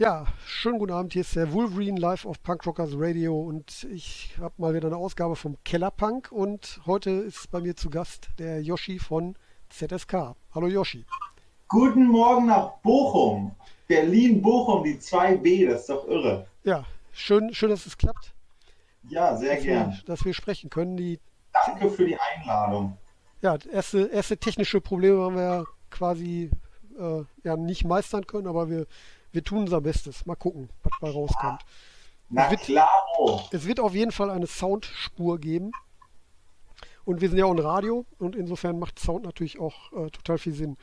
Ja, schönen guten Abend. Hier ist der Wolverine live auf Punk Rockers Radio und ich habe mal wieder eine Ausgabe vom Kellerpunk und heute ist bei mir zu Gast der Yoshi von ZSK. Hallo Yoshi. Guten Morgen nach Bochum. Berlin-Bochum, die 2B, das ist doch irre. Ja, schön, schön dass es klappt. Ja, sehr dass gern. Wir, dass wir sprechen können. Die, Danke für die Einladung. Ja, erste, erste technische Probleme haben wir ja quasi äh, ja, nicht meistern können, aber wir wir tun unser Bestes. Mal gucken, was dabei rauskommt. Na es wird, klaro. Es wird auf jeden Fall eine Soundspur geben. Und wir sind ja auch ein Radio und insofern macht Sound natürlich auch äh, total viel Sinn.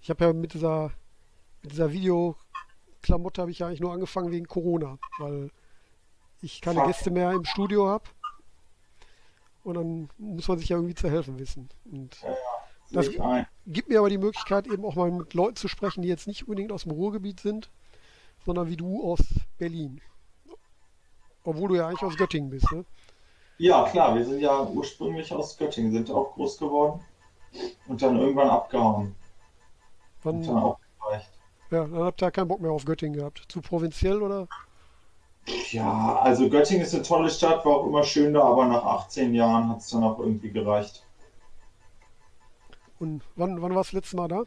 Ich habe ja mit dieser, mit dieser Videoklamotte habe ich ja eigentlich nur angefangen wegen Corona, weil ich keine Fuck. Gäste mehr im Studio habe. Und dann muss man sich ja irgendwie zu helfen wissen. Und Ja, ja, Das- gibt mir aber die Möglichkeit, eben auch mal mit Leuten zu sprechen, die jetzt nicht unbedingt aus dem Ruhrgebiet sind, sondern wie du aus Berlin. Obwohl du ja eigentlich aus Göttingen bist, ne? ja, klar, wir sind ja ursprünglich aus Göttingen, sind auch groß geworden und dann irgendwann abgehauen. Wann, Und dann auch gereicht. ja, dann habt ihr keinen Bock mehr auf Göttingen gehabt. Zu provinziell oder? Ja, also Göttingen ist eine tolle Stadt, war auch immer schön da, aber nach 18 Jahren hat es dann auch irgendwie gereicht. Und wann, wann war das letzte Mal da?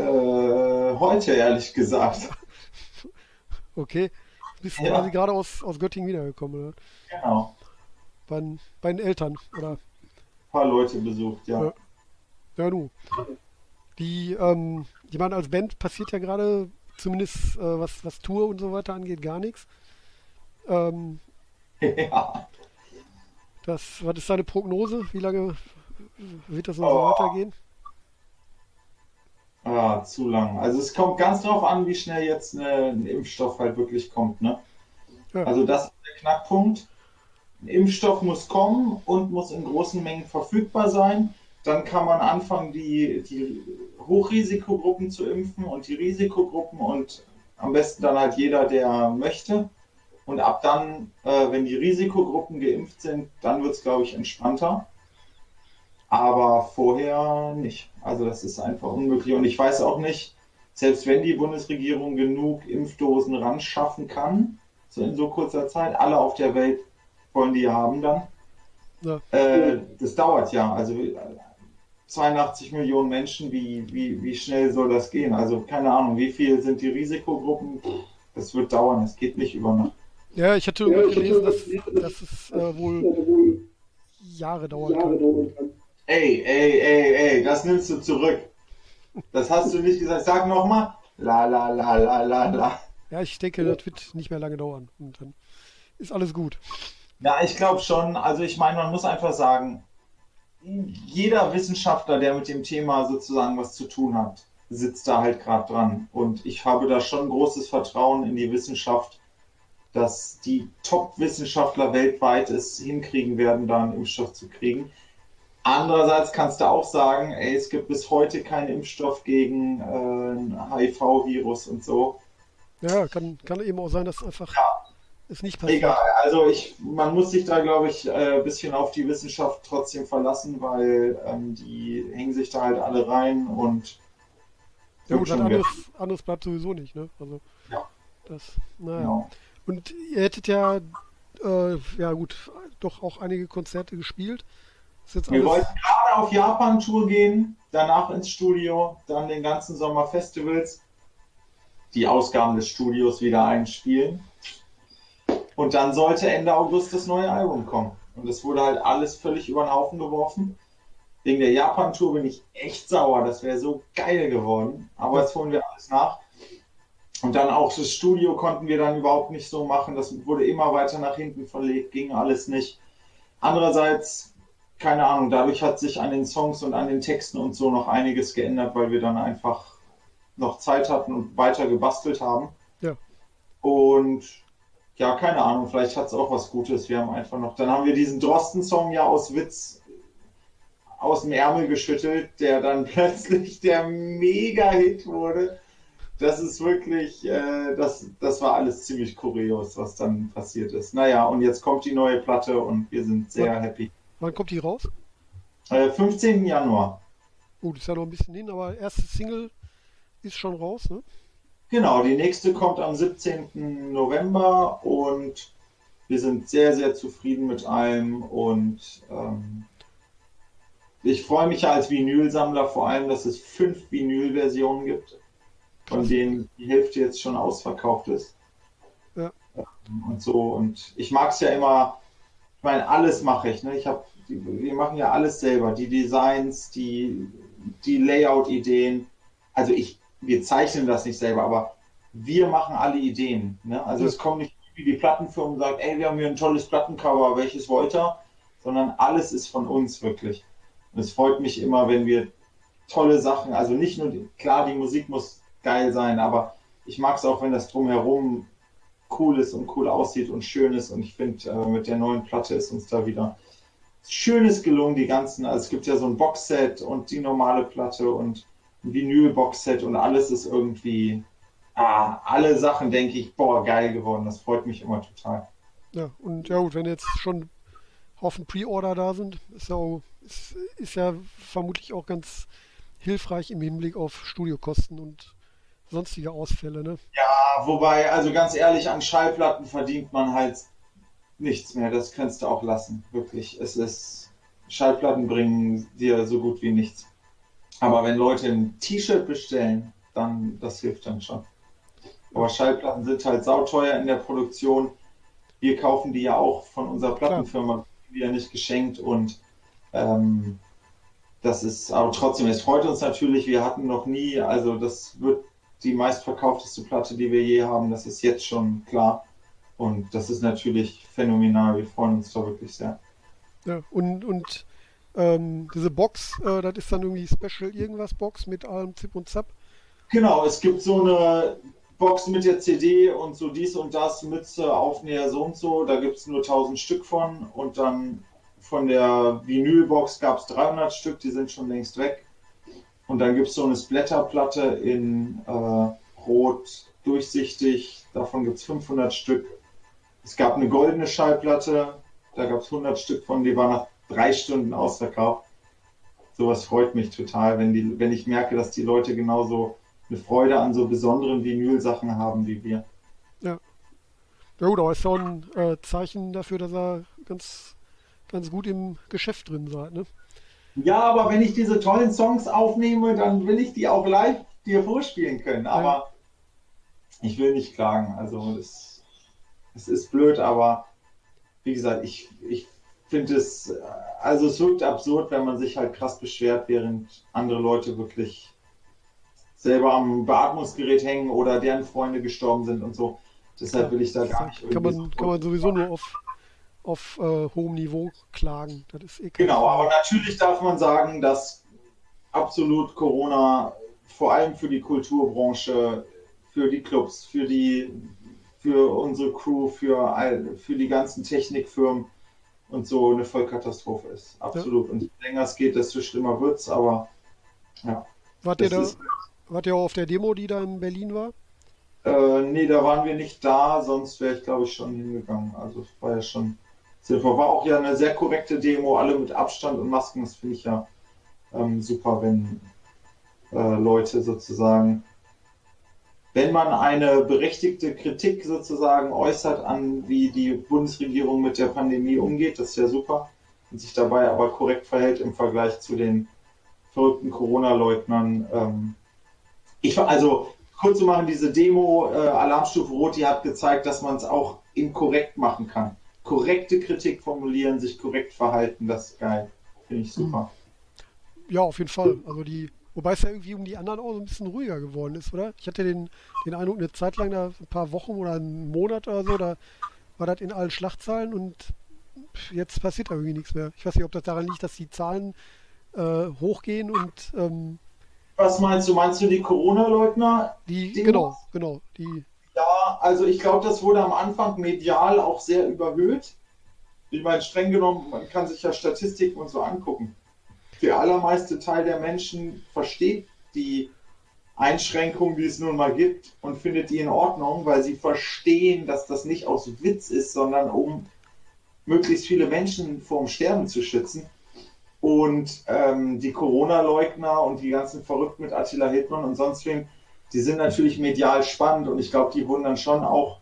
Äh, heute, ehrlich gesagt. Okay. Bist du Ja. quasi gerade aus, aus Göttingen wiedergekommen, oder? Genau. Bei, den- bei den Eltern, oder? Ein paar Leute besucht, ja. Ja. Ja, du. Die, ähm, ich meine, als Band passiert ja gerade, zumindest äh, was, was Tour und so weiter angeht, gar nichts. Ähm, ja. Das, was ist deine Prognose? Wie lange wird das noch Oh. so weitergehen? Ah, zu lang. Also es kommt ganz drauf an, wie schnell jetzt eine, ein Impfstoff halt wirklich kommt, ne? Ja. Also das ist der Knackpunkt. Ein Impfstoff muss kommen und muss in großen Mengen verfügbar sein. Dann kann man anfangen, die, die Hochrisikogruppen zu impfen und die Risikogruppen und am besten dann halt jeder, der möchte. Und ab dann, äh, wenn die Risikogruppen geimpft sind, dann wird es, glaube ich, entspannter. Aber vorher nicht. Also das ist einfach unmöglich. Und ich weiß auch nicht, selbst wenn die Bundesregierung genug Impfdosen ran schaffen kann, so in so kurzer Zeit, alle auf der Welt wollen die haben dann. Ja. Äh, das dauert ja. Also äh, 82 Millionen Menschen, wie, wie, wie schnell soll das gehen? Also keine Ahnung, wie viel sind die Risikogruppen? Das wird dauern, es geht nicht über Nacht. Ja, ich hatte irgendwo gelesen, dass, dass es äh, wohl Jahre dauern kann. Ey, ey, ey, ey, das nimmst du zurück. Das hast du nicht gesagt. Sag nochmal. La, la, la, la, la, la. Ja, ich denke, das wird nicht mehr lange dauern. Und dann ist alles gut. Ja, ich glaube schon. Also ich meine, man muss einfach sagen, jeder Wissenschaftler, der mit dem Thema sozusagen was zu tun hat, sitzt da halt gerade dran. Und ich habe da schon großes Vertrauen in die Wissenschaft, dass die Top-Wissenschaftler weltweit es hinkriegen werden, da einen Impfstoff zu kriegen. Andererseits kannst du auch sagen, ey, es gibt bis heute keinen Impfstoff gegen äh, HIV-Virus und so. Ja, kann, kann eben auch sein, dass einfach Ja. es nicht passiert. Egal, also ich, man muss sich da, glaube ich, äh, ein bisschen auf die Wissenschaft trotzdem verlassen, weil ähm, die hängen sich da halt alle rein und Ja gut, was schon anderes, anderes bleibt sowieso nicht, ne? Also Ja. das, naja. Genau. Und ihr hättet ja, äh, ja gut, doch auch einige Konzerte gespielt. Wir wollten gerade auf Japan-Tour gehen, danach ins Studio, dann den ganzen Sommer Festivals, die Ausgaben des Studios wieder einspielen. Und dann sollte Ende August das neue Album kommen. Und es wurde halt alles völlig über den Haufen geworfen. Wegen der Japan-Tour bin ich echt sauer. Das wäre so geil geworden. Aber jetzt holen wir alles nach. Und dann auch das Studio konnten wir dann überhaupt nicht so machen. Das wurde immer weiter nach hinten verlegt, ging alles nicht. Andererseits, keine Ahnung, dadurch hat sich an den Songs und an den Texten und so noch einiges geändert, weil wir dann einfach noch Zeit hatten und weiter gebastelt haben. Ja. Und ja, keine Ahnung, vielleicht hat es auch was Gutes. Wir haben einfach noch, dann haben wir diesen Drosten-Song ja aus Witz aus dem Ärmel geschüttelt, der dann plötzlich der Mega-Hit wurde. Das ist wirklich, äh, das, das war alles ziemlich kurios, was dann passiert ist. Naja, und jetzt kommt die neue Platte und wir sind sehr happy. Wann kommt die raus? Äh, 15. Januar. Das ist ja noch ein bisschen hin, aber erste Single ist schon raus, ne? Genau, die nächste kommt am 17. November und wir sind sehr, sehr zufrieden mit allem und ähm, ich freue mich ja als Vinylsammler vor allem, dass es fünf Vinylversionen gibt, von denen die Hälfte jetzt schon ausverkauft ist. Ja. Und so, und ich mag es ja immer, meine, alles mache ich. Ne? Ich habe, wir machen ja alles selber, die Designs, die, die Layout-Ideen. Also ich, wir zeichnen das nicht selber, aber wir machen alle Ideen. Ne? Also es kommt nicht wie die Plattenfirma und sagt, ey, wir haben hier ein tolles Plattencover, welches wollt ihr? Sondern alles ist von uns wirklich. Und es freut mich immer, wenn wir tolle Sachen, also nicht nur, klar, die Musik muss geil sein, aber ich mag es auch, wenn das drumherum cool ist und cool aussieht und schön ist. Und ich finde, äh, mit der neuen Platte ist uns da wieder Schönes gelungen, die ganzen. Also es gibt ja so ein Boxset und die normale Platte und ein Vinyl-Boxset und alles ist irgendwie, ah, alle Sachen denke ich, boah, geil geworden. Das freut mich immer total. Ja, und ja gut, wenn jetzt schon Haufen Pre-Order da sind, ist ja, auch, ist, ist ja vermutlich auch ganz hilfreich im Hinblick auf Studiokosten und sonstige Ausfälle, ne? Ja, wobei, also ganz ehrlich, an Schallplatten verdient man halt nichts mehr. Das kannst du auch lassen, wirklich. Es ist, Schallplatten bringen dir so gut wie nichts. Aber wenn Leute ein T-Shirt bestellen, dann, das hilft dann schon. Aber Schallplatten sind halt sauteuer in der Produktion. Wir kaufen die ja auch von unserer Plattenfirma wieder nicht geschenkt und ähm, das ist, aber trotzdem, es freut uns natürlich, wir hatten noch nie, also das wird die meistverkaufteste Platte, die wir je haben. Das ist jetzt schon klar. Und das ist natürlich phänomenal. Wir freuen uns da wirklich sehr. Ja, und, und ähm, diese Box, äh, das ist dann irgendwie Special irgendwas Box mit allem Zip und Zap. Genau, es gibt so eine Box mit der CD und so dies und das, Mütze, Aufnäher, so und so. Da gibt es nur 1000 Stück von. Und dann von der Vinylbox gab es 300 Stück, die sind schon längst weg. Und dann gibt es so eine Splatterplatte in äh, Rot durchsichtig. Davon gibt es 500 Stück. Es gab eine goldene Schallplatte. Da gab es 100 Stück von. Die war nach drei Stunden ausverkauft. Sowas freut mich total, wenn, die, wenn ich merke, dass die Leute genauso eine Freude an so besonderen Vinyl-Sachen haben wie wir. Ja. Ja gut, aber ist auch ein äh, Zeichen dafür, dass er ganz, ganz gut im Geschäft drin seid, ne? Ja, aber wenn ich diese tollen Songs aufnehme, dann will ich die auch live dir vorspielen können. Aber ja. ich will nicht klagen. Also es, es ist blöd, aber wie gesagt, ich, ich finde es, also es wirkt absurd, wenn man sich halt krass beschwert, während andere Leute wirklich selber am Beatmungsgerät hängen oder deren Freunde gestorben sind und so. Deshalb will ich da gar nicht. Kann man, kann man sowieso nur auf auf äh, hohem Niveau klagen. Das ist eh genau, aber natürlich darf man sagen, dass absolut Corona vor allem für die Kulturbranche, für die Clubs, für die für unsere Crew, für, all, für die ganzen Technikfirmen und so eine Vollkatastrophe ist. Absolut. Ja. Und je länger es geht, desto schlimmer wird es, aber ja. Wart ihr, da, wart ihr auch auf der Demo, die da in Berlin war? Äh, nee, da waren wir nicht da, sonst wäre ich glaube ich schon hingegangen. Also war ja schon Silver war auch ja eine sehr korrekte Demo, alle mit Abstand und Masken. Das finde ich ja ähm, super, wenn äh, Leute sozusagen, wenn man eine berechtigte Kritik sozusagen äußert an, wie die Bundesregierung mit der Pandemie umgeht, das ist ja super, und sich dabei aber korrekt verhält im Vergleich zu den verrückten Corona-Leugnern. Ähm, ich also kurz zu machen, diese Demo äh, Alarmstufe Rot, die hat gezeigt, dass man es auch inkorrekt machen kann korrekte Kritik formulieren, sich korrekt verhalten, das ist geil. Finde ich super. Hm. Ja, auf jeden Fall. Also die, wobei es ja irgendwie um die anderen auch so ein bisschen ruhiger geworden ist, oder? Ich hatte den, den Eindruck, eine Zeit lang, da ein paar Wochen oder einen Monat oder so, da war das in allen Schlachtzahlen und jetzt passiert da irgendwie nichts mehr. Ich weiß nicht, ob das daran liegt, dass die Zahlen äh, hochgehen und ähm, was meinst du? Meinst du die Corona-Leugner? Die, genau, genau. Die, ja, also ich glaube, das wurde am Anfang medial auch sehr überhöht. Ich meine, streng genommen, man kann sich ja Statistiken und so angucken. Der allermeiste Teil der Menschen versteht die Einschränkungen, die es nun mal gibt, und findet die in Ordnung, weil sie verstehen, dass das nicht aus Witz ist, sondern um möglichst viele Menschen vorm Sterben zu schützen. Und ähm, die Corona-Leugner und die ganzen Verrückten mit Attila Hildmann und sonst wem, die sind natürlich medial spannend und ich glaube, die wurden dann schon auch,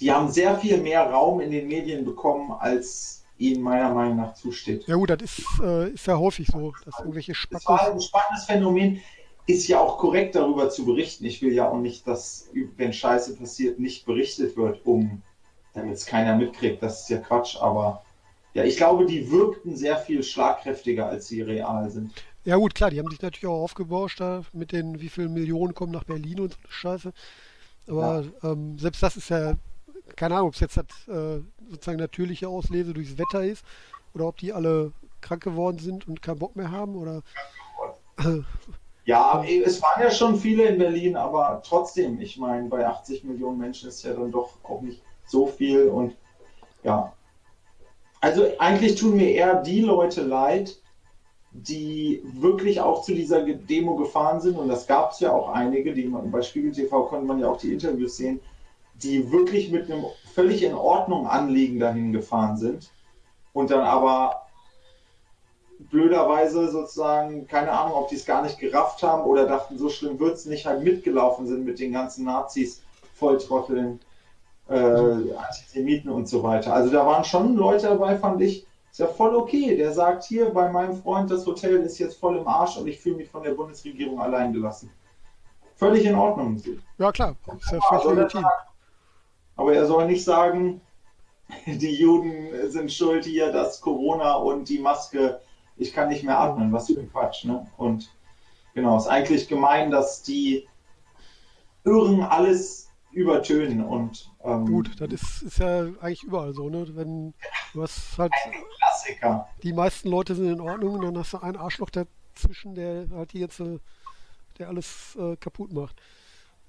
die haben sehr viel mehr Raum in den Medien bekommen, als ihnen meiner Meinung nach zusteht. Ja gut, das ist, äh, ist ja häufig so, dass irgendwelche Spackos... Das war ein spannendes Phänomen. Ist ja auch korrekt, darüber zu berichten. Ich will ja auch nicht, dass, wenn Scheiße passiert, nicht berichtet wird, um damit es keiner mitkriegt. Das ist ja Quatsch, aber ja, ich glaube, die wirkten sehr viel schlagkräftiger, als sie real sind. Ja gut, klar, die haben sich natürlich auch aufgebauscht da mit den, wie viele Millionen kommen nach Berlin und so eine Scheiße. Aber ja. ähm, selbst das ist ja, keine Ahnung, ob es jetzt das, äh, sozusagen natürliche Auslese durchs Wetter ist oder ob die alle krank geworden sind und keinen Bock mehr haben oder. ja, es waren ja schon viele in Berlin, aber trotzdem, ich meine, bei 80 Millionen Menschen ist ja dann doch auch nicht so viel und ja. Also eigentlich tun mir eher die Leute leid, die wirklich auch zu dieser Demo gefahren sind, und das gab es ja auch einige, die man, bei Spiegel TV konnte man ja auch die Interviews sehen, die wirklich mit einem völlig in Ordnung Anliegen dahin gefahren sind und dann aber blöderweise sozusagen, keine Ahnung, ob die es gar nicht gerafft haben oder dachten, so schlimm wird es nicht, halt mitgelaufen sind mit den ganzen Nazis, Volltrotteln, äh, Antisemiten und so weiter. Also da waren schon Leute dabei, fand ich, ist ja voll okay. Der sagt hier bei meinem Freund, das Hotel ist jetzt voll im Arsch und ich fühle mich von der Bundesregierung allein gelassen. Völlig in Ordnung. Ja, klar. Ist ja völlig legitim. Aber er soll nicht sagen, die Juden sind schuld hier, dass Corona und die Maske, ich kann nicht mehr atmen. Was für ein Quatsch, ne? Und genau, ist eigentlich gemein, dass die Irren alles übertönen und ähm, gut, das ist, ist ja eigentlich überall so, ne? Wenn du hast halt Klassiker. Die meisten Leute sind in Ordnung, dann hast du einen Arschloch dazwischen, der halt die jetzt der alles äh, kaputt macht.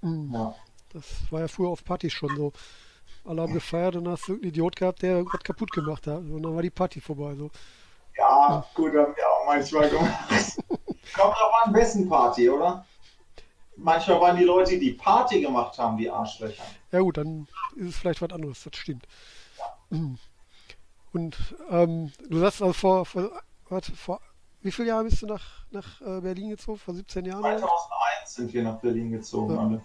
Mhm. Ja. Das war ja früher auf Partys schon so. Alle haben gefeiert und dann hast du einen Idiot gehabt, der was kaputt gemacht hat. Und dann war die Party vorbei. So. Ja, ja. gut, haben wir auch manchmal gemacht. Kommt auch an wessen Party, oder? Manchmal waren die Leute, die Party gemacht haben, die Arschlöcher. Ja gut, dann ist es vielleicht was anderes, das stimmt. Ja. Mhm. Und ähm, du sagst also vor, vor, warte, vor wie viele Jahre bist du nach, nach äh, Berlin gezogen? Vor 17 Jahren? 2001 sind wir nach Berlin gezogen, ja. alle.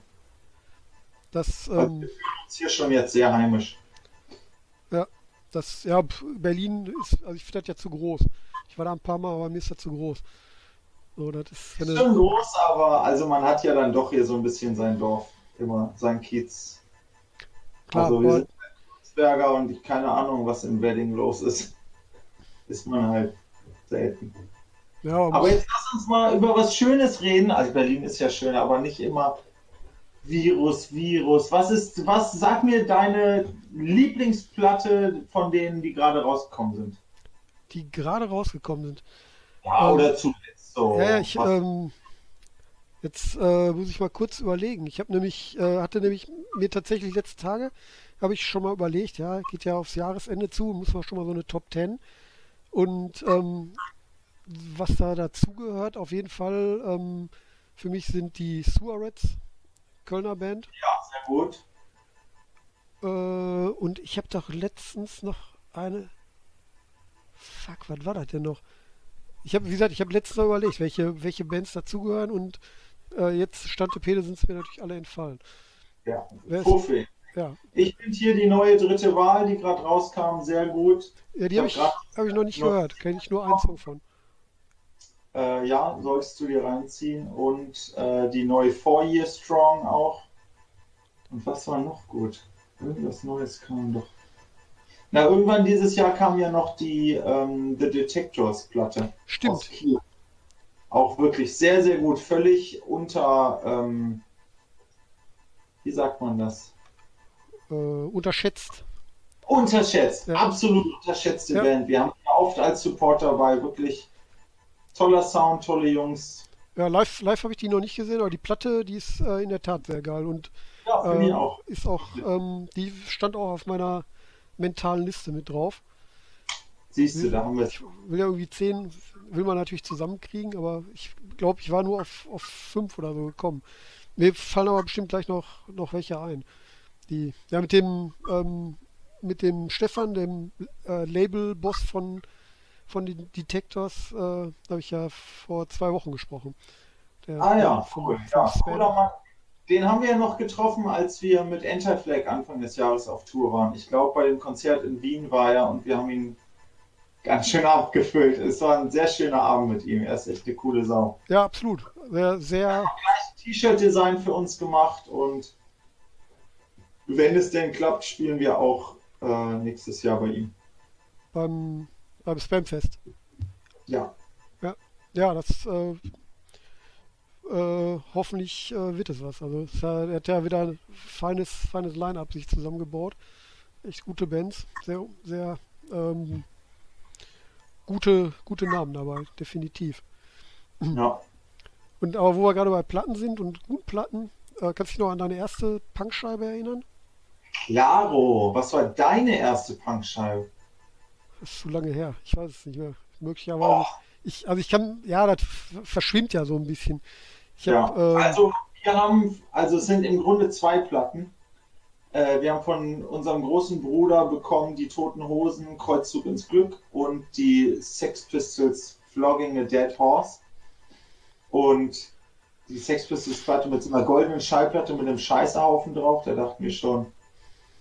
Das, ähm, wir fühlen uns hier schon jetzt sehr heimisch. Ja, das, ja, Berlin ist, also ich finde das ja zu groß. Ich war da ein paar Mal, aber mir ist das zu groß. So, das ist, ist schon groß, aber also man hat ja dann doch hier so ein bisschen sein Dorf, immer sein Kiez. Klar, also wir sind Berger und ich keine Ahnung, was im Wedding los ist. Ist man halt selten. Ja, aber jetzt lass uns mal über was Schönes reden. Also Berlin ist ja schön, aber nicht immer Virus, Virus. Was ist, was, sag mir deine Lieblingsplatte von denen, die gerade rausgekommen sind? Die gerade rausgekommen sind. Ja, ähm, oder zuletzt. So, ja, ich, ähm, jetzt äh, muss ich mal kurz überlegen. Ich habe nämlich, äh, hatte nämlich mir tatsächlich letzte Tage, habe ich schon mal überlegt, ja, geht ja aufs Jahresende zu, muss man schon mal so eine Top 10. Und ähm, was da dazugehört, auf jeden Fall ähm, für mich sind die Suarez, Kölner Band. Ja, sehr gut. Äh, und ich habe doch letztens noch eine. Fuck, was war das denn noch? Ich habe, wie gesagt, ich habe letztes Mal überlegt, welche, welche Bands dazugehören und äh, jetzt Stand Pede sind es mir natürlich alle entfallen. Ja, Profi. Ja. Ich finde hier die neue dritte Wahl, die gerade rauskam, sehr gut. Ja, die habe ich, hab ich noch nicht gehört. Kenne ich nur einen Song von. Äh, ja, sollst du dir reinziehen. Und äh, die neue Four Year Strong auch. Und was war noch gut? Irgendwas Neues kam doch. Na, irgendwann dieses Jahr kam ja noch die ähm, The Detectors Platte. Stimmt. Auch wirklich sehr, sehr gut. Völlig unter, ähm, wie sagt man das? Äh, unterschätzt. Unterschätzt, ja. absolut unterschätzte ja. Band. Wir haben oft als Supporter dabei, wirklich toller Sound, tolle Jungs. Ja, live, live habe ich die noch nicht gesehen, aber die Platte, die ist äh, in der Tat sehr geil und ja, äh, auch. ist auch, ähm, die stand auch auf meiner mentalen Liste mit drauf. Siehst du, da haben wir Ich will ja irgendwie zehn, will man natürlich zusammenkriegen, aber ich glaube, ich war nur auf, auf fünf oder so gekommen. Mir fallen aber bestimmt gleich noch, noch welche ein. Die, ja, mit dem, ähm, mit dem Stefan, dem äh, Label-Boss von, von den Detectors, äh, habe ich ja vor zwei Wochen gesprochen. Der, Ah ja, vom, cool. vom Ja. Den haben wir ja noch getroffen, als wir mit Anti-Flag Anfang des Jahres auf Tour waren. Ich glaube, bei dem Konzert in Wien war er und wir haben ihn ganz schön abgefüllt. Es war ein sehr schöner Abend mit ihm. Er ist echt eine coole Sau. Ja, absolut. Sehr, sehr T-Shirt-Design für uns gemacht und wenn es denn klappt, spielen wir auch äh, nächstes Jahr bei ihm. beim, beim Spamfest. Ja, Ja, das äh, äh, hoffentlich äh, wird es was. Also es, äh, er hat ja wieder ein feines, feines Line-Up sich zusammengebaut. Echt gute Bands, sehr, sehr ähm, gute, gute Namen dabei, definitiv. ja. Und aber wo wir gerade bei Platten sind und guten Platten, äh, kannst du dich noch an deine erste Punkscheibe erinnern? Claro, was war deine erste Punkscheibe? Das ist zu lange her. Ich weiß es nicht mehr. Möglicherweise. Oh, Ich, also ich kann, ja, das verschwimmt ja so ein bisschen. Ja. hab, äh, Also wir haben, also es sind im Grunde zwei Platten. Äh, wir haben von unserem großen Bruder bekommen die Toten Hosen, Kreuzzug ins Glück und die Sex Pistols Flogging a Dead Horse. Und die Sex Pistols Platte mit so einer goldenen Schallplatte mit einem Scheißhaufen drauf, da dachten wir schon,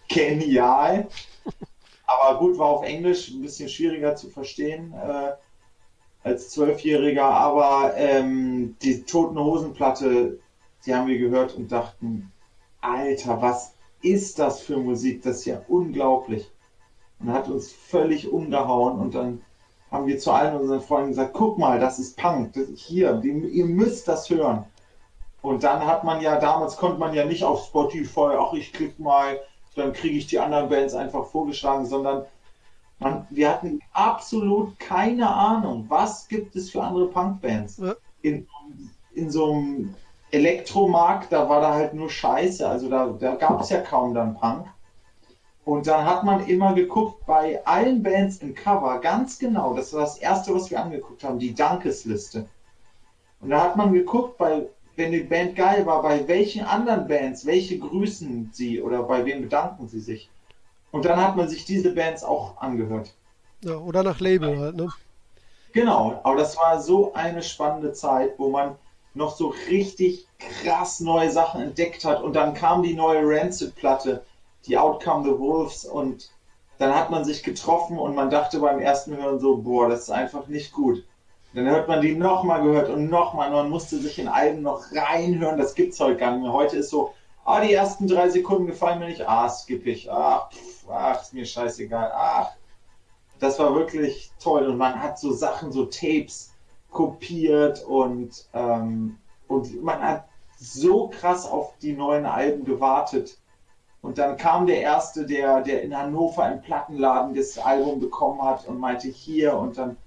genial. Aber gut, war auf Englisch ein bisschen schwieriger zu verstehen äh, als Zwölfjähriger. Aber ähm, die Toten Hosen Platte, die haben wir gehört und dachten, Alter, was ist das für Musik? Das ist ja unglaublich. Und hat uns völlig umgehauen und dann haben wir zu allen unseren Freunden gesagt, guck mal, das ist Punk, das hier, die, ihr müsst das hören. Und dann hat man ja, damals konnte man ja nicht auf Spotify, ach, ich klick mal, dann kriege ich die anderen Bands einfach vorgeschlagen, sondern man, wir hatten absolut keine Ahnung, was gibt es für andere Punkbands. Ja. In, in so einem Elektromarkt, da war da halt nur Scheiße, also da, da gab es ja kaum dann Punk. Und dann hat man immer geguckt bei allen Bands im Cover, ganz genau, das war das erste, was wir angeguckt haben, die Dankesliste. Und da hat man geguckt, bei, wenn die Band geil war, bei welchen anderen Bands, welche grüßen sie oder bei wem bedanken sie sich. Und dann hat man sich diese Bands auch angehört. ja, oder nach Label halt, ne? Genau, aber das war so eine spannende Zeit, wo man noch so richtig krass neue Sachen entdeckt hat und dann kam die neue Rancid-Platte, die Outcome the Wolves und dann hat man sich getroffen und man dachte beim ersten Hören so, boah, das ist einfach nicht gut. Dann hört man die nochmal gehört und nochmal und man musste sich in Alben noch reinhören, das gibt's heute gar nicht mehr. Heute ist so, ah, die ersten drei Sekunden gefallen mir nicht, ah, skipp ich, ach, pff, ach, ist mir scheißegal, ach, das war wirklich toll und man hat so Sachen, so Tapes kopiert und, ähm, und man hat so krass auf die neuen Alben gewartet. Und dann kam der Erste, der, der in Hannover im Plattenladen das Album bekommen hat und meinte hier und dann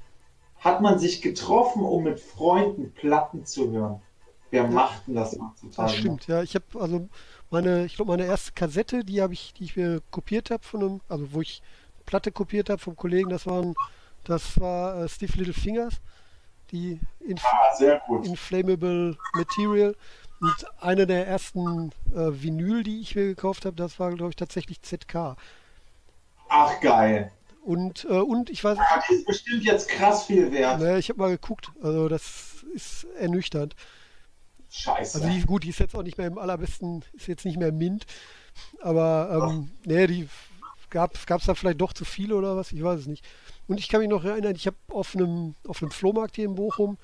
hat man sich getroffen, um mit Freunden Platten zu hören. Wer Ja. machten das heutzutage? Das noch? stimmt, ja. Ich habe also meine, ich glaube, meine erste Kassette, die habe ich, die ich mir kopiert habe von einem, also wo ich Platte kopiert habe vom Kollegen, das waren, das war äh, Steve Little Fingers, die Inf Ah. Inflammable Material. Und eine der ersten äh, Vinyl, die ich mir gekauft habe, das war, glaube ich, tatsächlich ZK. Ach, geil. Und, äh, und ich weiß, Ja, die ist bestimmt jetzt krass viel wert. naja, ich habe mal geguckt, also das ist ernüchternd. Scheiße. Also die, gut, die ist jetzt auch nicht mehr im allerbesten, ist jetzt nicht mehr Mint, aber ähm, nee, die gab es da vielleicht doch zu viele oder was, ich weiß es nicht. Und ich kann mich noch erinnern, ich habe auf einem auf einem Flohmarkt hier in Bochum,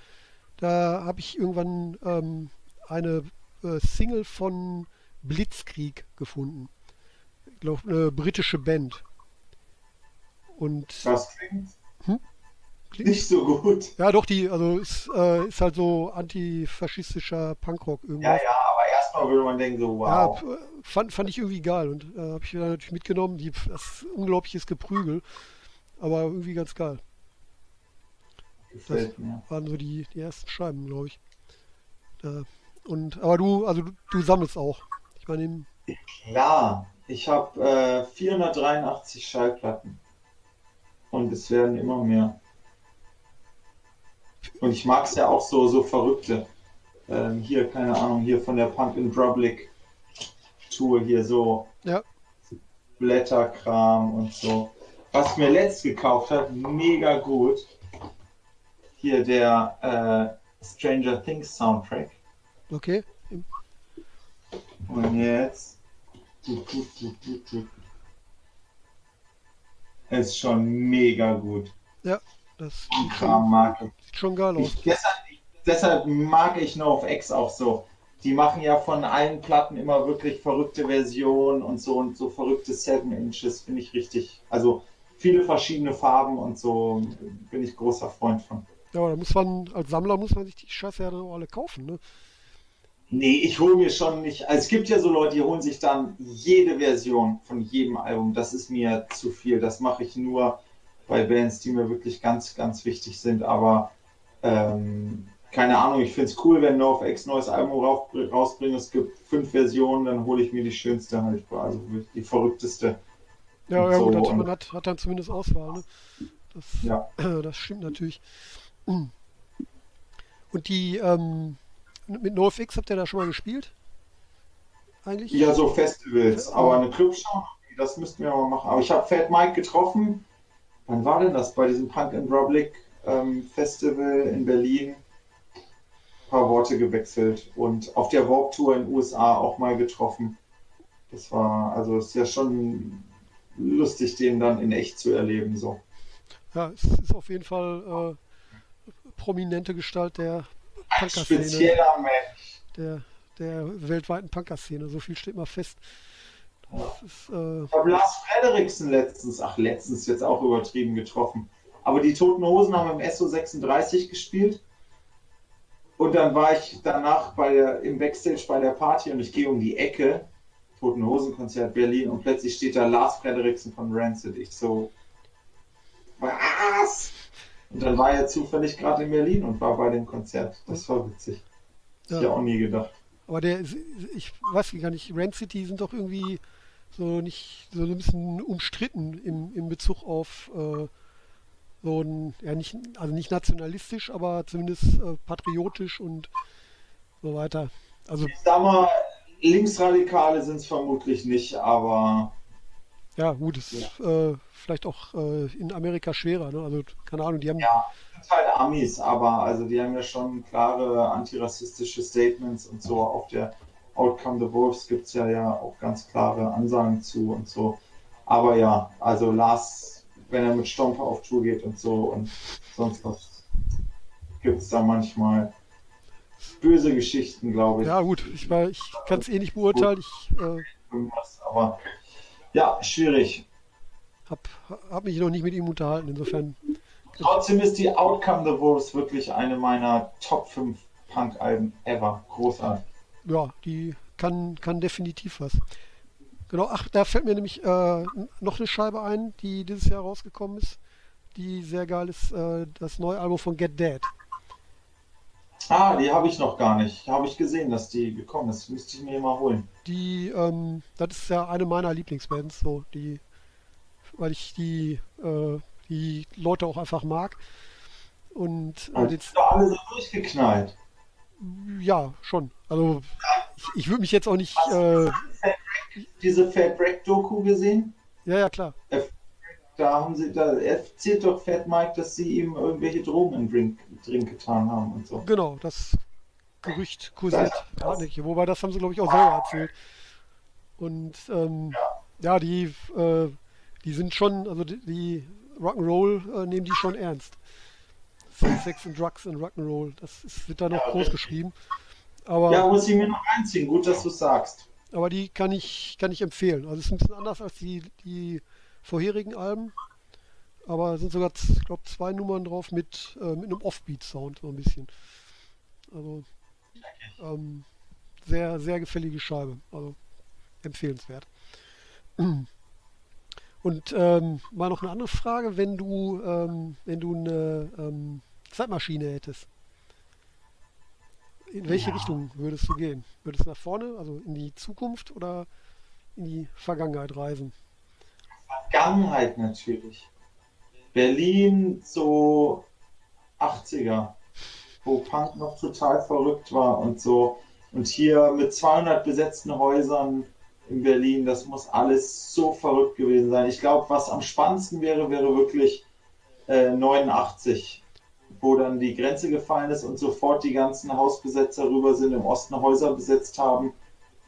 da habe ich irgendwann ähm, eine äh, Single von Blitzkrieg gefunden. Ich glaube, eine britische Band. Und Das klingt Hm? nicht so gut. ja, doch, die, also ist, äh, ist halt so antifaschistischer Punkrock Ja, irgendwas. ja, aber erstmal würde man denken, so, Ja, wow. p- fand, fand ich irgendwie geil und äh, habe ich dann natürlich mitgenommen. Die, das ist unglaubliches Geprügel, aber irgendwie ganz geil. gefällt mir. Waren so die, die ersten Scheiben, glaube ich. Äh, und, aber du, also du, du sammelst auch. Ich meine, Klar, ich habe äh, 483 Schallplatten. Und es werden immer mehr. Und ich mag es ja auch so, so verrückte. Ähm, hier, keine Ahnung, hier von der Punk in Drublic Tour hier so ja, Blätterkram und so. Was mir letzt gekauft habe, mega gut. Hier der äh, Stranger Things Soundtrack. Okay. Und jetzt. Ist schon mega gut. Ja, das sieht schon, sieht schon geil aus. Ich, deshalb, deshalb mag ich NoFX auch so. Die machen ja von allen Platten immer wirklich verrückte Versionen und so und so verrückte 7 Inches, finde ich richtig. Also viele verschiedene Farben und so bin ich großer Freund von. Ja, aber da muss man, als Sammler muss man sich die Scheiße ja dann auch alle kaufen, ne? Nee, ich hole mir schon nicht. Also es gibt ja so Leute, die holen sich dann jede Version von jedem Album. Das ist mir zu viel. Das mache ich nur bei Bands, die mir wirklich ganz, ganz wichtig sind. Aber ähm, keine Ahnung, ich finde es cool, wenn NoFX neues Album rausbringt. Es gibt fünf Versionen, dann hole ich mir die schönste halt, also die verrückteste. Ja, ja so gut, hat, man hat, hat dann zumindest Auswahl, ne? Das, Ja. das stimmt natürlich. Und die, ähm, mit NoFX habt ihr da schon mal gespielt? Eigentlich? Ja, so Festivals, aber eine Clubshow, das müssten wir mal machen. Aber ich habe Fat Mike getroffen. Wann war denn das? Bei diesem Punk and Republic ähm, Festival in Berlin. Ein paar Worte gewechselt und auf der Warp Tour in den USA auch mal getroffen. Das war, also ist ja schon lustig, den dann in echt zu erleben. So. Ja, es ist auf jeden Fall äh, prominente Gestalt der Punker-Szene, spezieller Mensch. der, der weltweiten Punker-Szene. So viel steht mal fest. Das ist, äh, Ich habe Lars Frederiksen letztens, ach letztens jetzt auch übertrieben getroffen. Aber die Toten Hosen haben im SO36 gespielt. Und dann war ich danach bei der, im Backstage bei der Party und ich gehe um die Ecke, Toten Hosen Konzert Berlin, und plötzlich steht da Lars Frederiksen von Rancid. Ich so, was? Und dann war er zufällig gerade in Berlin und war bei dem Konzert. Das war witzig. Ja. Ich ja auch nie gedacht. aber der, ich weiß gar nicht, Rand City sind doch irgendwie so nicht so ein bisschen umstritten im, im Bezug auf äh, so ein, ja nicht, also nicht nationalistisch, aber zumindest äh, patriotisch und so weiter. Also Ich sag mal, Linksradikale sind es vermutlich nicht, aber ja gut, es ist äh, vielleicht auch äh, in Amerika schwerer, ne? Also keine Ahnung, die haben Ja, sind halt Amis, aber also die haben ja schon klare antirassistische Statements und so. Auf der Outcome the Wolves gibt es ja, ja auch ganz klare Ansagen zu und so. Aber ja, also Lars, wenn er mit Stomper auf Tour geht und so und sonst was, gibt es da manchmal böse Geschichten, glaube ich. ja gut, ich, war- ich kann es eh nicht beurteilen. Ich äh, aber ja, schwierig. habe hab mich noch nicht mit ihm unterhalten, insofern Trotzdem ist die Outcome the Wolves wirklich eine meiner Top 5 Punk-Alben ever. Großartig. Ja, die kann, kann definitiv was. Genau, ach, da fällt mir nämlich äh, noch eine Scheibe ein, die dieses Jahr rausgekommen ist, die sehr geil ist, äh, das neue Album von Get Dead. Ah, die habe ich noch gar nicht. Habe ich gesehen, dass die gekommen ist. Müsste ich mir mal holen. Die, ähm, das ist ja eine meiner Lieblingsbands, so die, weil ich die, äh, die Leute auch einfach mag. Und äh, die den, sind doch alle so durchgeknallt. Ja, schon. Also ich, ich würde mich jetzt auch nicht, äh, Diese Fat Wreck Doku gesehen? ja, ja, klar. Da haben sie, da erzählt doch Fat Mike, dass sie ihm irgendwelche Drogen in Drink, Drink getan haben und so. Genau, das Gerücht kursiert hartnäckig. Wobei das haben sie, glaube ich, auch selber erzählt. Und ähm, ja, die, äh, die sind schon, also die, die Rock'n'Roll äh, nehmen die schon ernst. Sex, Sex and Drugs and Rock'n'Roll, das ist, wird da noch Ja, groß richtig. geschrieben. Aber, Ja, muss ich mir noch reinziehen. Gut, dass du sagst. aber die kann ich, kann ich empfehlen. Also es ist ein bisschen anders als die, die vorherigen Alben. Aber es sind sogar, ich glaube, zwei Nummern drauf mit, äh, mit einem Offbeat-Sound, so ein bisschen. Also ähm, sehr, sehr gefällige Scheibe. Also empfehlenswert. Und ähm, mal noch eine andere Frage, wenn du, ähm, wenn du eine ähm, Zeitmaschine hättest. In welche Ja. Richtung würdest du gehen? Würdest du nach vorne, also in die Zukunft oder in die Vergangenheit reisen? Vergangenheit natürlich. Berlin so 80er, wo Punk noch total verrückt war und so. Und hier mit 200 besetzten Häusern in Berlin, das muss alles so verrückt gewesen sein. Ich glaube, was am spannendsten wäre, wäre wirklich äh, 89. wo dann die Grenze gefallen ist und sofort die ganzen Hausbesetzer rüber sind, im Osten Häuser besetzt haben,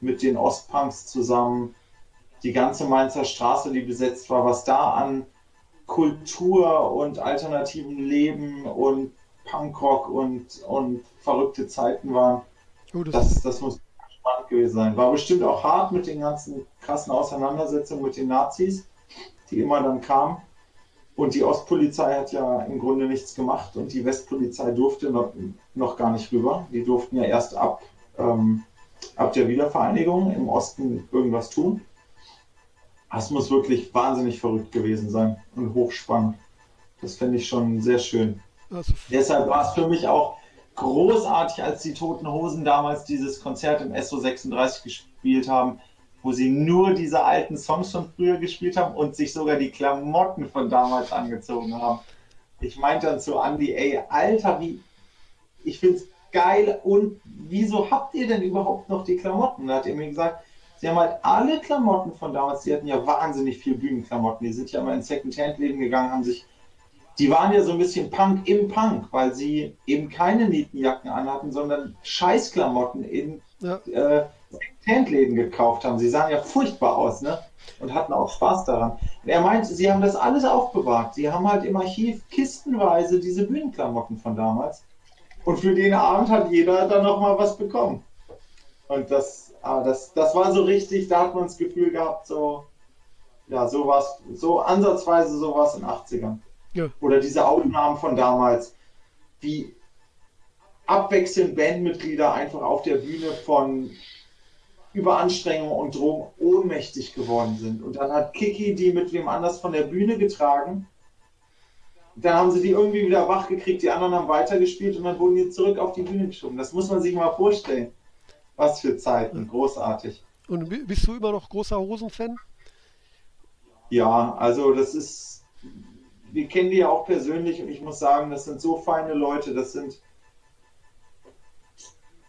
mit den Ostpunks zusammen. Die ganze Mainzer Straße, die besetzt war, was da an Kultur und alternativen Leben und Punkrock und, und verrückte Zeiten waren. Oh, das, das muss spannend gewesen sein. War bestimmt auch hart mit den ganzen krassen Auseinandersetzungen mit den Nazis, die immer dann kamen. Und die Ostpolizei hat ja im Grunde nichts gemacht und die Westpolizei durfte noch, noch gar nicht rüber. Die durften ja erst ab, ähm, ab der Wiedervereinigung im Osten irgendwas tun. Das muss wirklich wahnsinnig verrückt gewesen sein und hochspannend. Das finde ich schon sehr schön. Also, Deshalb war es für mich auch großartig, als die Toten Hosen damals dieses Konzert im SO36 gespielt haben, wo sie nur diese alten Songs von früher gespielt haben und sich sogar die Klamotten von damals angezogen haben. Ich meinte dann zu Andy, ey, Alter, wie, ich find's geil und wieso habt ihr denn überhaupt noch die Klamotten? Da hat er mir gesagt, sie haben halt alle Klamotten von damals, die hatten ja wahnsinnig viel Bühnenklamotten, die sind ja immer in Second-Hand-Läden gegangen, haben sich die waren ja so ein bisschen Punk im Punk, weil sie eben keine Nietenjacken anhatten, sondern Scheißklamotten in ja. äh, Handläden gekauft haben. Sie sahen ja furchtbar aus, ne? Und hatten auch Spaß daran. Und er meint, sie haben das alles aufbewahrt. Sie haben halt im Archiv kistenweise diese Bühnenklamotten von damals. Und für den Abend hat jeder dann nochmal was bekommen. Und das, ah, das, das war so richtig, da hat man das Gefühl gehabt, so, ja, sowas, so ansatzweise sowas in den 80ern. Ja. Oder diese Aufnahmen von damals, wie abwechselnd Bandmitglieder einfach auf der Bühne von Überanstrengung und Drogen ohnmächtig geworden sind. Und dann hat Kiki die mit wem anders von der Bühne getragen. Dann haben sie die irgendwie wieder wach gekriegt, die anderen haben weitergespielt und dann wurden die zurück auf die Bühne geschoben. Das muss man sich mal vorstellen. Was für Zeiten, großartig. Und bist du immer noch großer Hosen-Fan? Ja, also das ist wir kennen die ja auch persönlich und ich muss sagen, das sind so feine Leute, das sind,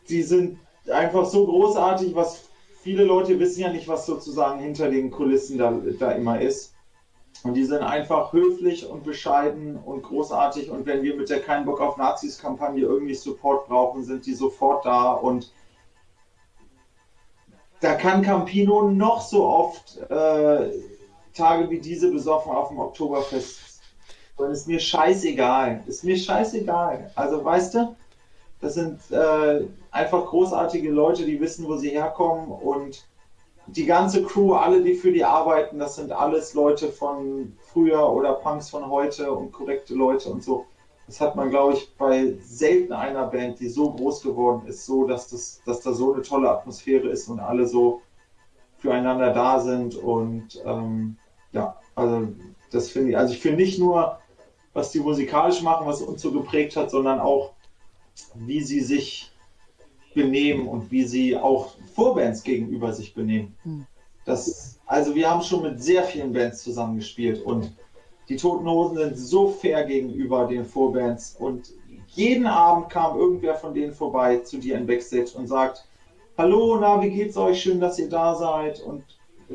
die sind einfach so großartig, was viele Leute wissen ja nicht, was sozusagen hinter den Kulissen da, da immer ist. Und die sind einfach höflich und bescheiden und großartig. Und wenn wir mit der Kein Bock auf Nazis-Kampagne irgendwie Support brauchen, sind die sofort da. Und da kann Campino noch so oft äh, Tage wie diese besoffen auf dem Oktoberfest und ist mir scheißegal. Ist mir scheißegal. Also weißt du, das sind äh, einfach großartige Leute, die wissen, wo sie herkommen und die ganze Crew, alle, die für die arbeiten, das sind alles Leute von früher oder Punks von heute und korrekte Leute und so. Das hat man, glaube ich, bei selten einer Band, die so groß geworden ist, so, dass, das, dass da so eine tolle Atmosphäre ist und alle so füreinander da sind. Und ähm, ja, also das finde ich, also ich finde nicht nur was die musikalisch machen, was uns so geprägt hat, sondern auch, wie sie sich benehmen und wie sie auch Vorbands gegenüber sich benehmen. Hm. Das, also wir haben schon mit sehr vielen Bands zusammengespielt und die Toten Hosen sind so fair gegenüber den Vorbands und jeden Abend kam irgendwer von denen vorbei zu dir in Backstage und sagt, hallo, na, wie geht's euch? Schön, dass ihr da seid und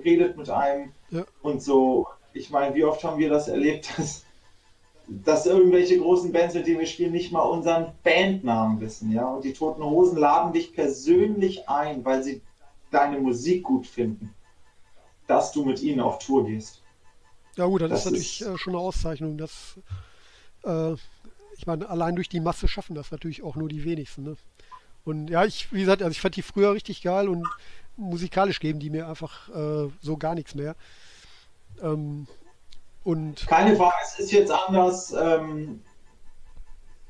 redet mit einem ja. und so. Ich meine, wie oft haben wir das erlebt, dass dass irgendwelche großen Bands, mit denen wir spielen, nicht mal unseren Bandnamen wissen, ja. Und die Toten Hosen laden dich persönlich ein, weil sie deine Musik gut finden, dass du mit ihnen auf Tour gehst. Ja gut, das, das ist natürlich ist, äh, schon eine Auszeichnung. Dass, äh, ich meine, allein durch die Masse schaffen das natürlich auch nur die wenigsten. Ne? Und ja, ich, wie gesagt, also ich fand die früher richtig geil und musikalisch geben die mir einfach äh, so gar nichts mehr. Ähm, und Keine Frage, es ist jetzt anders. Ähm,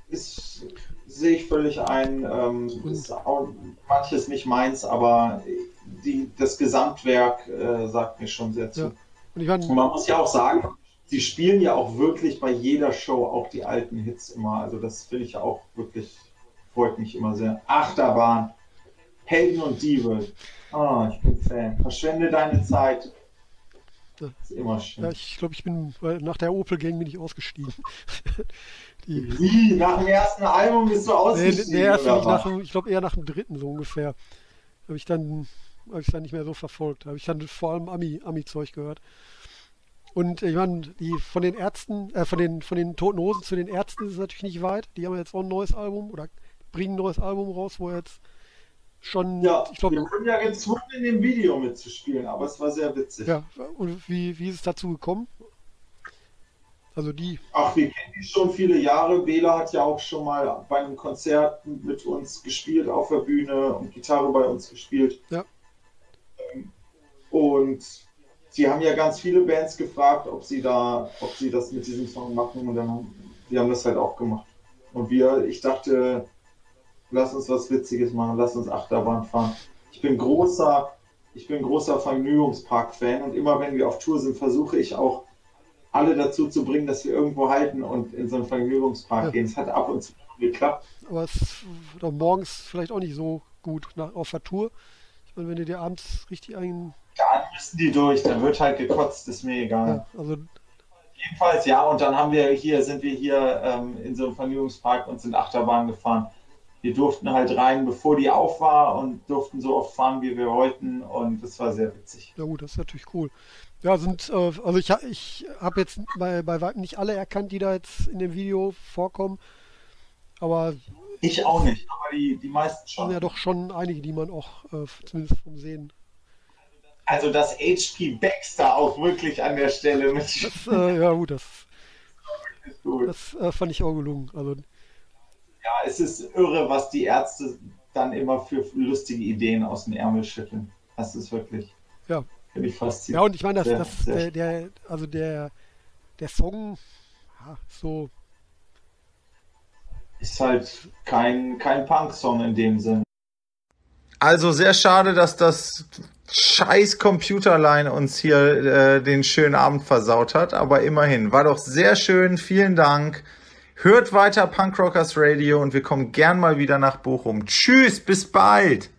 ist, sehe ich völlig ein. Ähm, ist auch manches nicht meins, aber die, das Gesamtwerk äh, sagt mir schon sehr zu. Ja. Und, meine, und, man muss ja auch sagen, sie spielen ja auch wirklich bei jeder Show auch die alten Hits immer. Also das finde ich auch wirklich, freut mich immer sehr. Achterbahn, Helden und Diebe. Oh, ich bin Fan. Verschwende deine Zeit. Das ist immer schön. Ja, ich glaube, ich bin nach der Opel Gang bin ich ausgestiegen. Die, Wie? Nach dem ersten Album bist du ausgestiegen? Nee, nee erst ich, nach ich glaube eher nach dem dritten so ungefähr. Habe ich dann habe ich dann nicht mehr so verfolgt. Habe ich dann vor allem Ami, Ami-Zeug gehört. Und ich meine, die von den Ärzten, äh, von den von den Toten Hosen zu den Ärzten ist es natürlich nicht weit. Die haben jetzt auch ein neues Album oder bringen ein neues Album raus, wo jetzt schon, Ja, ich glaube, wir wurden ja gezwungen, in dem Video mitzuspielen, aber es war sehr witzig. ja. Und wie, wie ist es dazu gekommen? Also die, Ach, wir kennen die schon viele Jahre. Bela hat ja auch schon mal bei einem Konzert mit uns gespielt auf der Bühne und Gitarre bei uns gespielt. Ja. Und sie haben ja ganz viele Bands gefragt, ob sie da, ob sie das mit diesem Song machen und dann haben, wir haben das halt auch gemacht. Und wir, ich dachte, lass uns was Witziges machen, lass uns Achterbahn fahren. Ich bin großer, ich bin großer Vergnügungspark-Fan und immer wenn wir auf Tour sind, versuche ich auch alle dazu zu bringen, dass wir irgendwo halten und in so einen Vergnügungspark Ja. gehen. Es hat ab und zu geklappt. aber es ist morgens vielleicht auch nicht so gut nach, auf der Tour. Ich meine, wenn du dir abends richtig ein, Dann müssen die durch, dann wird halt gekotzt, ist mir egal. ja, also Jedenfalls ja, und dann haben wir hier, sind wir hier ähm, in so einem Vergnügungspark und sind Achterbahn gefahren. Wir durften halt rein, bevor die auf war und durften so oft fahren, wie wir wollten und das war sehr witzig. Ja gut, das ist natürlich cool. Ja, sind, äh, also ich, ich habe jetzt bei, bei weitem nicht alle erkannt, die da jetzt in dem Video vorkommen, aber Ich auch nicht, aber die, die meisten es sind schon. ja doch schon einige, die man auch äh, zumindest vom Sehen. Also dass HP Baxter auch wirklich an der Stelle mit Das, äh, ja gut, das, gut. das äh, fand ich auch gelungen. Also Ja, es ist irre, was die Ärzte dann immer für lustige Ideen aus dem Ärmel schütteln. Das ist wirklich, ja. finde ich Ja, faszinierend. und ich meine, das, Sehr, das, sehr der, der, also der, der Song, ja, so, Ist halt kein, kein Punk-Song in dem Sinn. Also sehr schade, dass das scheiß Computerline uns hier äh, den schönen Abend versaut hat, aber immerhin. War doch sehr schön, vielen Dank. Hört weiter Punk Rockers Radio und wir kommen gern mal wieder nach Bochum. Tschüss, bis bald.